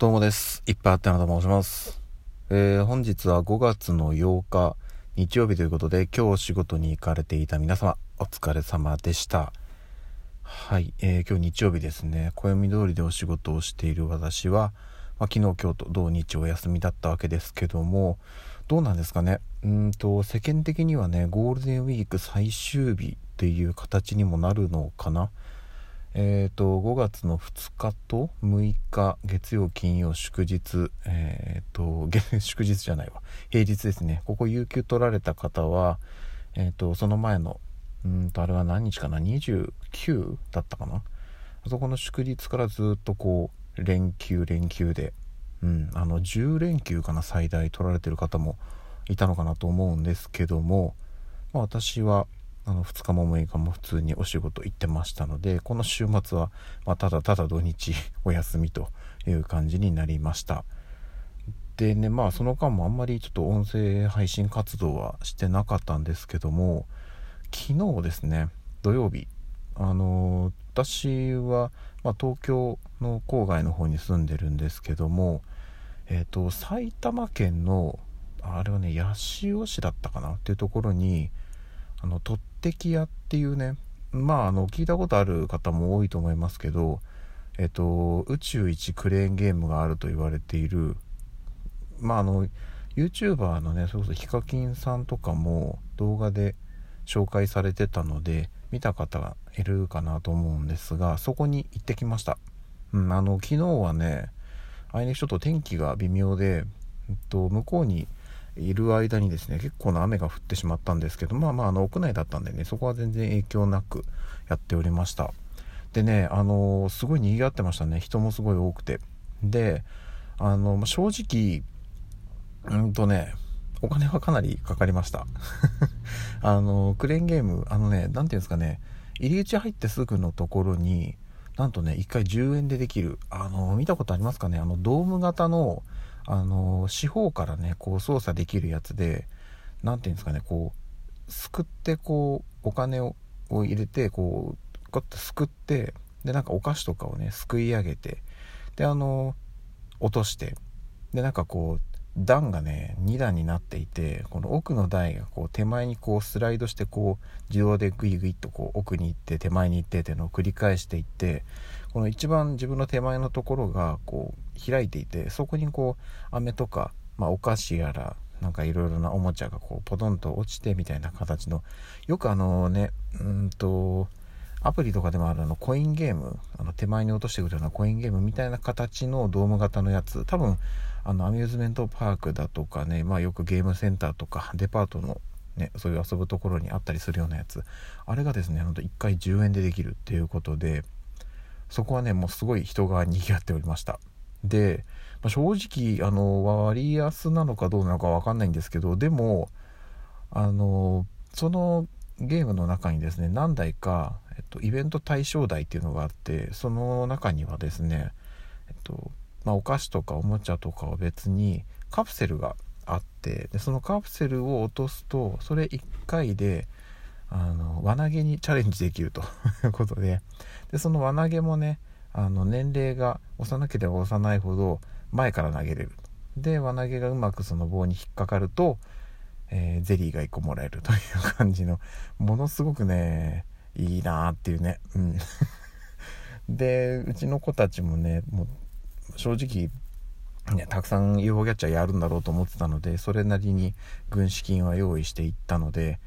どうもです。いっぱいあってなと申します。えー、本日は5月の8日、日曜日ということで、今日仕事に行かれていた皆様、お疲れ様でした。はい、えー、今日日曜日ですね、暦通りでお仕事をしている私は、まあ、昨日、今日と土日お休みだったわけですけども、どうなんですかね。うんと、世間的にはね、ゴールデンウィーク最終日っていう形にもなるのかな。えーと、5月の2日と6日月曜金曜祝日えーと、祝日じゃないわ。平日ですね。ここ有給取られた方は、えーと、その前のうんとあれは何日かな？29だったかな？あそこの祝日からずっとこう連休連休で、うん、あの10連休かな？最大取られてる方もいたのかなと思うんですけども、まあ、私はあの2日も6日も普通にお仕事行ってましたのでこの週末は、まあ、ただただ土日 お休みという感じになりました。でねまあその間もあんまりちょっと音声配信活動はしてなかったんですけども昨日ですね土曜日あの私は、まあ、東京の郊外の方に住んでるんですけどもえっ、ー、と埼玉県のあれはね八潮市だったかな？っていうところにあのとってき屋っていうねまああの聞いたことある方も多いと思いますけどえっと宇宙一クレーンゲームがあると言われているまああの YouTuber のねそれこそヒカキンさんとかも動画で紹介されてたので見た方がいるかなと思うんですがそこに行ってきました、うん、あの昨日はねあいにくちょっと天気が微妙で、えっと、向こうにいる間にですね結構な雨が降ってしまったんですけどまあまああの屋内だったんでねそこは全然影響なくやっておりました。でねあのすごい賑わってましたね。人もすごい多くて。であの正直うんとねお金はかなりかかりました。あのクレーンゲームあのね何ていうんですかね入り口入ってすぐのところになんとね1回10円でできるあの見たことありますかねあのドーム型のあの四方からねこう操作できるやつで何て言うんですかねこうすくってこうお金を入れてこうこうやってすくってでなんかお菓子とかをねすくい上げてであの落としてでなんかこう段がね2段になっていてこの奥の台がこう手前にこうスライドしてこう自動でグイグイとこう奥に行って手前に行ってっていうのを繰り返していってこの一番自分の手前のところがこう開いていてそこにこう飴とか、まあ、お菓子やらなんかいろいろなおもちゃがこうポトンと落ちてみたいな形のよくあのねうんとアプリとかでもあるあのコインゲームあの手前に落としてくるようなコインゲームみたいな形のドーム型のやつ多分あのアミューズメントパークだとかね、まあ、よくゲームセンターとかデパートの、ね、そういう遊ぶところにあったりするようなやつ。あれがですねほんと1回10円でできるっていうことでそこはねもうすごい人が賑わっておりました。で、まあ、正直あの割安なのかどうなのか分かんないんですけどでもあのそのゲームの中にですね何台か、えっと、イベント対象台っていうのがあってその中にはですね、えっとまあ、お菓子とかおもちゃとかは別にカプセルがあってでそのカプセルを落とすとそれ1回であの輪投げにチャレンジできるとい うことで。でその輪投げもねあの年齢が幼ければ幼いほど前から投げれる。で輪投げがうまくその棒に引っかかると、えー、ゼリーが1個もらえるという 感じのものすごくねいいなーっていうね。うん。でうちの子たちもねもう正直ね、たくさん UFO キャッチャーやるんだろうと思ってたのでそれなりに軍資金は用意していったので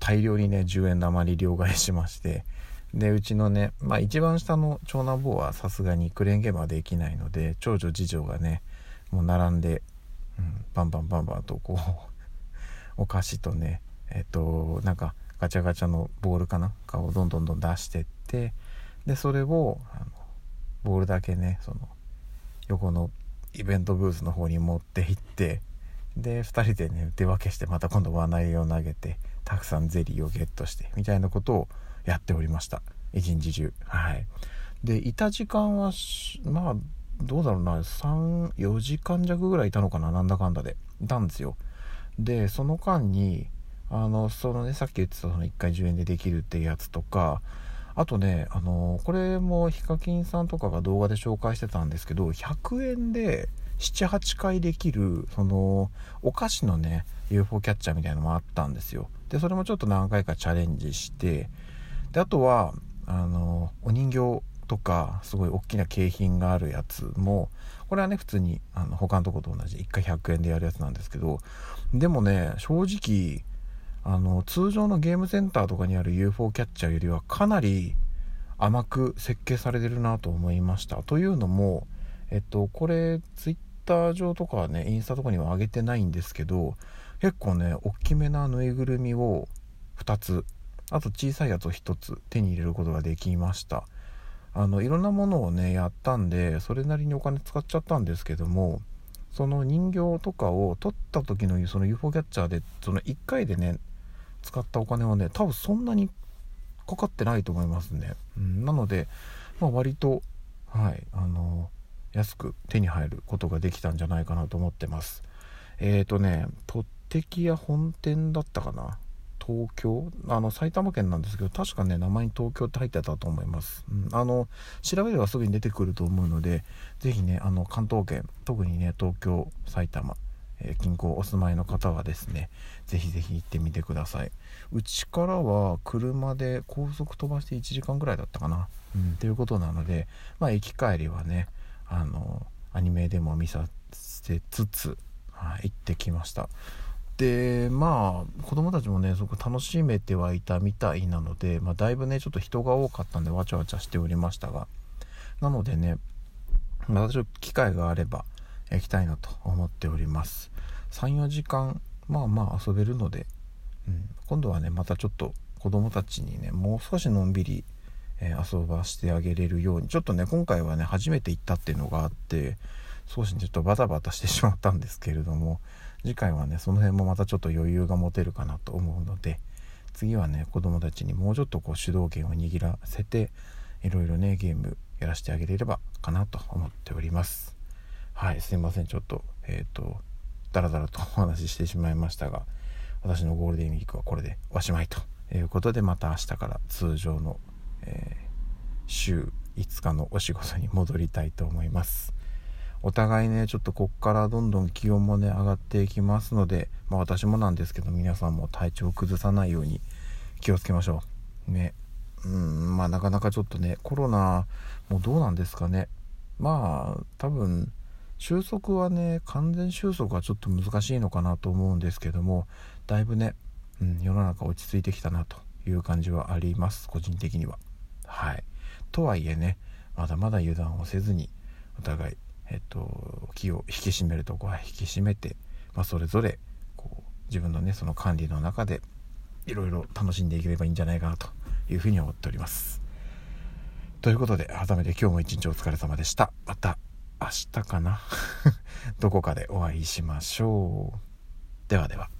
大量にね10円玉に両替しましてでうちのね、まあ、一番下の長男坊はさすがにクレーンゲームはできないので長女次女がねもう並んで、うん、バンバンバンバンとこう お菓子とねえっとなんかガチャガチャのボールかな？かをどんどんどん出してってでそれをあのボールだけねその横のイベントブースの方に持って行ってで2人でね手分けしてまた今度輪投げを投げてたくさんゼリーをゲットしてみたいなことをやっておりました。一日中。はい。でいた時間はまあどうだろうな。34時間弱ぐらいいたのかな。なんだかんだで。いたんですよ。でその間にあのそのねさっき言ってたその1回10円でできるってやつとかあとね、あのこれもヒカキンさんとかが動画で紹介してたんですけど100円で78回できるそのお菓子のね UFO キャッチャーみたいなのもあったんですよ。でそれもちょっと何回かチャレンジしてであとはあのお人形とかすごい大きな景品があるやつもこれはね普通にあの他のとこと同じ1回100円でやるやつなんですけどでもね正直あの通常のゲームセンターとかにある UFO キャッチャーよりはかなり甘く設計されてるなと思いました。というのもえっとこれ Twitter 上とかねインスタとかには上げてないんですけど結構ね大きめなぬいぐるみを2つあと小さいやつを1つ手に入れることができました。あのいろんなものをねやったんでそれなりにお金使っちゃったんですけどもその人形とかを取った時のその UFO キャッチャーでその1回でね使ったお金はね多分そんなにかかってないと思いますね、うん、なので、まあ、割とはいあの安く手に入ることができたんじゃないかなと思ってます。えっ、ー、とね取っ屋本店だったかな？東京？あの埼玉県なんですけど確かね名前に東京って入ってたと思います、うん、あの調べればすぐに出てくると思うので是非ねあの関東圏特にね東京埼玉、えー、近郊お住まいの方はですね是非是非行ってみてください。うちからは車で高速飛ばして1時間ぐらいだったかな。うんということなのでまあ行き帰りはねあのアニメでも見させつつ、はい、行ってきました。でまあ子供たちもねすごく楽しめてはいたみたいなので、まあ、だいぶねちょっと人が多かったんでわちゃわちゃしておりましたが。なのでねまたちょっと機会があれば行きたいなと思っております。34時間まあまあ遊べるので、うん、今度はねまたちょっと子供たちにねもう少しのんびり、えー、遊ばしてあげれるようにちょっとね今回はね初めて行ったっていうのがあって少しちょっとバタバタしてしまったんですけれども次回はねその辺もまたちょっと余裕が持てるかなと思うので次はね子供たちにもうちょっとこう主導権を握らせていろいろねゲームやらせてあげれればかなと思っております。はいすいませんちょっとえっ、ー、とダラダラと お話ししてしまいましたが私のゴールデンウィークはこれでおしまいということでまた明日から通常の、えー、週5日のお仕事に戻りたいと思います。お互いねちょっとこっからどんどん気温もね上がっていきますので、まあ、私もなんですけど皆さんも体調を崩さないように気をつけましょう。ね。うんまあなかなかちょっとねコロナもどうなんですかね。まあ多分収束はね完全収束はちょっと難しいのかなと思うんですけどもだいぶね、うん、世の中落ち着いてきたなという感じはあります個人的にははいとはいえねまだまだ油断をせずにお互いえっと、気を引き締めるとこは引き締めて、まあ、それぞれこう自分のねその管理の中でいろいろ楽しんでいければいいんじゃないかなというふうに思っております。ということで改めて今日も一日お疲れ様でした。また明日かな どこかでお会いしましょう。ではでは。